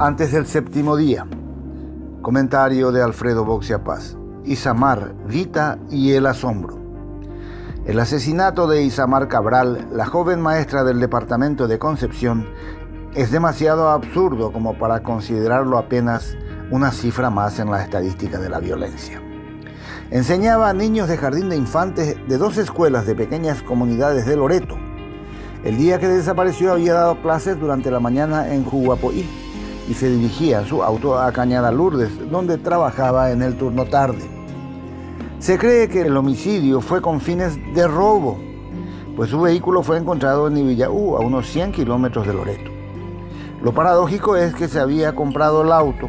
Antes del séptimo día. Comentario de Alfredo Boxia Paz. Isamar, Vita y el asombro. El asesinato de Isamar Cabral, la joven maestra del departamento de Concepción, es demasiado absurdo como para considerarlo apenas una cifra más en la estadística de la violencia. Enseñaba a niños de jardín de infantes de dos escuelas de pequeñas comunidades de Loreto. El día que desapareció había dado clases durante la mañana en Juguapoí y se dirigía su auto a Cañada Lourdes, donde trabajaba en el turno tarde. Se cree que el homicidio fue con fines de robo, pues su vehículo fue encontrado en Ivillaú, a unos 100 kilómetros de Loreto. Lo paradójico es que se había comprado el auto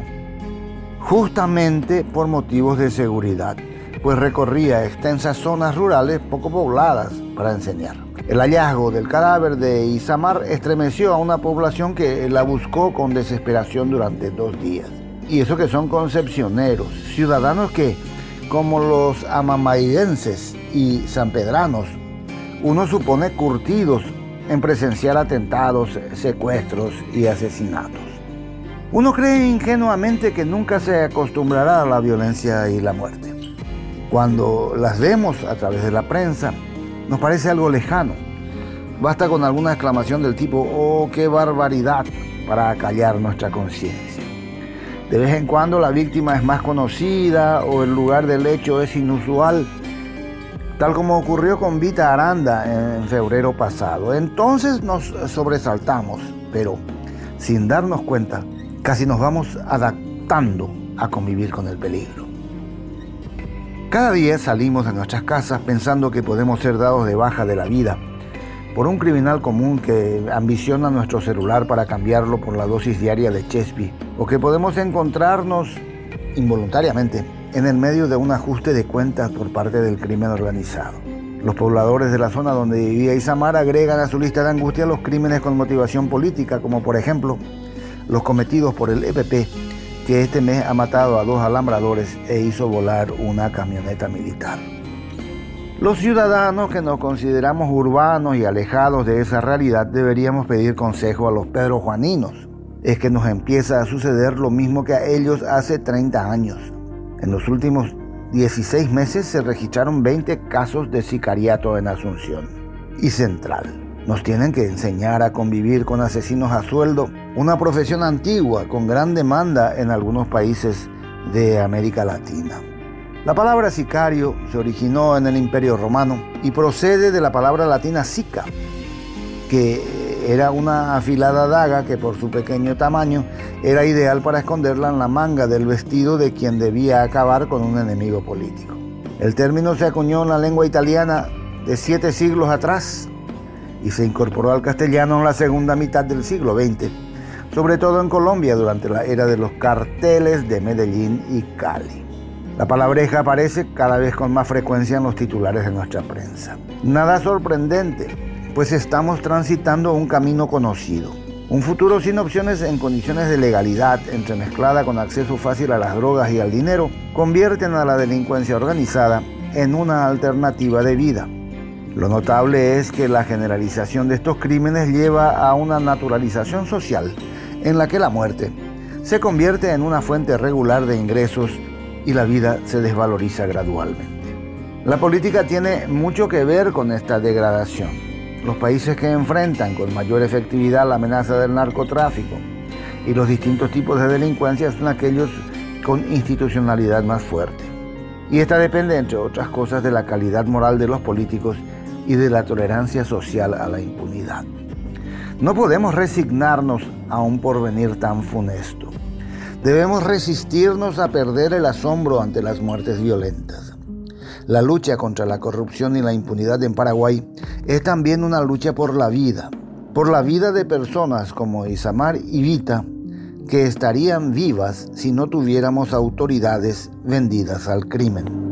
justamente por motivos de seguridad, pues recorría extensas zonas rurales poco pobladas para enseñar. El hallazgo del cadáver de Isamar estremeció a una población que la buscó con desesperación durante dos días. Y eso que son concepcioneros, ciudadanos que como los amamaidenses y sanpedranos, uno supone curtidos en presenciar atentados, secuestros y asesinatos. Uno cree ingenuamente que nunca se acostumbrará a la violencia y la muerte. Cuando las vemos a través de la prensa, nos parece algo lejano. Basta con alguna exclamación del tipo, oh, qué barbaridad, para acallar nuestra conciencia. De vez en cuando la víctima es más conocida o el lugar del hecho es inusual, tal como ocurrió con Vita Aranda en febrero pasado. Entonces nos sobresaltamos, pero sin darnos cuenta, casi nos vamos adaptando a convivir con el peligro. Cada día salimos de nuestras casas pensando que podemos ser dados de baja de la vida por un criminal común que ambiciona nuestro celular para cambiarlo por la dosis diaria de Chespi, o que podemos encontrarnos involuntariamente en el medio de un ajuste de cuentas por parte del crimen organizado. Los pobladores de la zona donde vivía Isamar agregan a su lista de angustia los crímenes con motivación política, como por ejemplo los cometidos por el EPP, que este mes ha matado a dos alambradores e hizo volar una camioneta militar. Los ciudadanos que nos consideramos urbanos y alejados de esa realidad deberíamos pedir consejo a los Pedro Juaninos. Es que nos empieza a suceder lo mismo que a ellos hace 30 años. En los últimos 16 meses se registraron 20 casos de sicariato en Asunción y Central. Nos tienen que enseñar a convivir con asesinos a sueldo, una profesión antigua con gran demanda en algunos países de América Latina. La palabra sicario se originó en el Imperio Romano y procede de la palabra latina sica, que era una afilada daga que por su pequeño tamaño era ideal para esconderla en la manga del vestido de quien debía acabar con un enemigo político. El término se acuñó en la lengua italiana de siete siglos atrás y se incorporó al castellano en la segunda mitad del siglo XX, sobre todo en Colombia durante la era de los carteles de Medellín y Cali. La palabreja aparece cada vez con más frecuencia en los titulares de nuestra prensa. Nada sorprendente, pues estamos transitando un camino conocido. Un futuro sin opciones en condiciones de legalidad, entremezclada con acceso fácil a las drogas y al dinero, convierten a la delincuencia organizada en una alternativa de vida. Lo notable es que la generalización de estos crímenes lleva a una naturalización social en la que la muerte se convierte en una fuente regular de ingresos y la vida se desvaloriza gradualmente. La política tiene mucho que ver con esta degradación. Los países que enfrentan con mayor efectividad la amenaza del narcotráfico y los distintos tipos de delincuencia son aquellos con institucionalidad más fuerte. Y esta depende, entre otras cosas, de la calidad moral de los políticos y de la tolerancia social a la impunidad. No podemos resignarnos a un porvenir tan funesto. Debemos resistirnos a perder el asombro ante las muertes violentas. La lucha contra la corrupción y la impunidad en Paraguay es también una lucha por la vida, por la vida de personas como Isamar y Vita, que estarían vivas si no tuviéramos autoridades vendidas al crimen.